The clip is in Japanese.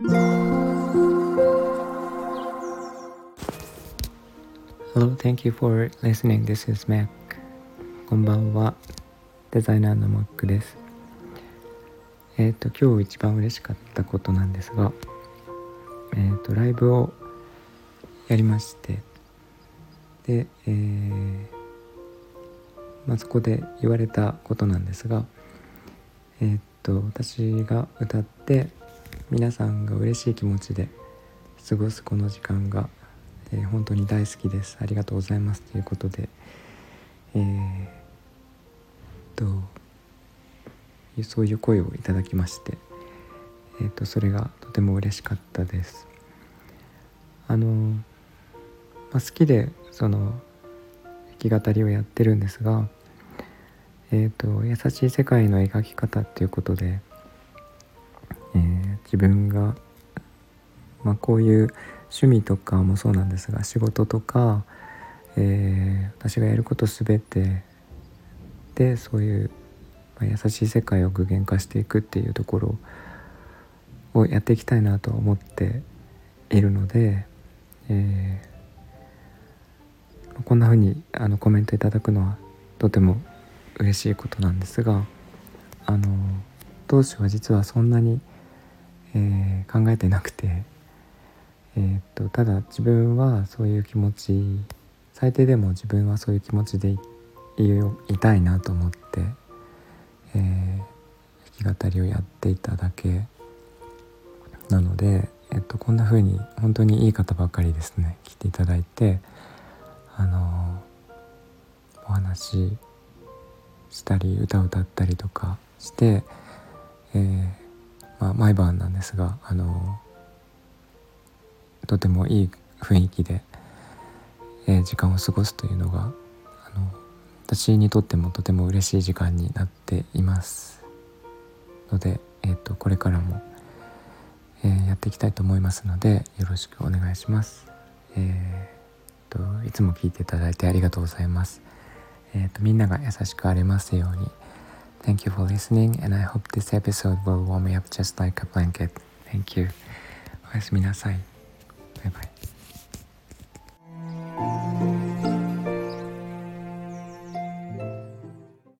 Hello, thank you for listening. This is Mac. こんばんは。デザイナーの Mac です。えっ、ー、と、今日一番嬉しかったことなんですが、えっ、ー、と、ライブをやりまして、で、えー、まあ、そこで言われたことなんですが、えっ、ー、と、私が歌って、皆さんが嬉しい気持ちで過ごすこの時間がえー、本当に大好きです。ありがとうございます。ということでえー、とそういう声をいただきまして、えーと、それがとても嬉しかったです。あの、まあ、好きでその弾き語りをやってるんですがえーと、優しい世界の描き方っていうことで、自分が、まあ、こういう趣味とかもそうなんですが仕事とか、えー、私がやること全てでそういう、まあ、優しい世界を具現化していくっていうところをやっていきたいなと思っているので、えー、こんな風にあのコメントいただくのはとても嬉しいことなんですがあの当初は実はそんなに、えー、考えてなくて。えー、っとただ自分はそういう気持ち最低でも自分はそういう気持ちでいたいなと思って、えー、弾き語りをやっていただけなので、えっと、こんな風に本当にいい方ばっかりですね来ていただいてあのお話したり歌を歌ったりとかして、えーまあ、毎晩なんですがあのとてもいい雰囲気で、えー、時間を過ごすというのがあの私にとってもとても嬉しい時間になっていますので、えーと、これからも、えー、やっていきたいと思いますのでよろしくお願いします。えーと、いつも聞いていただいてありがとうございます。えー、とみんなが優しくありますように。Thank you for listening and I hope this episode will warm me up just like a blanket. Thank you. おやすみなさい。拜拜。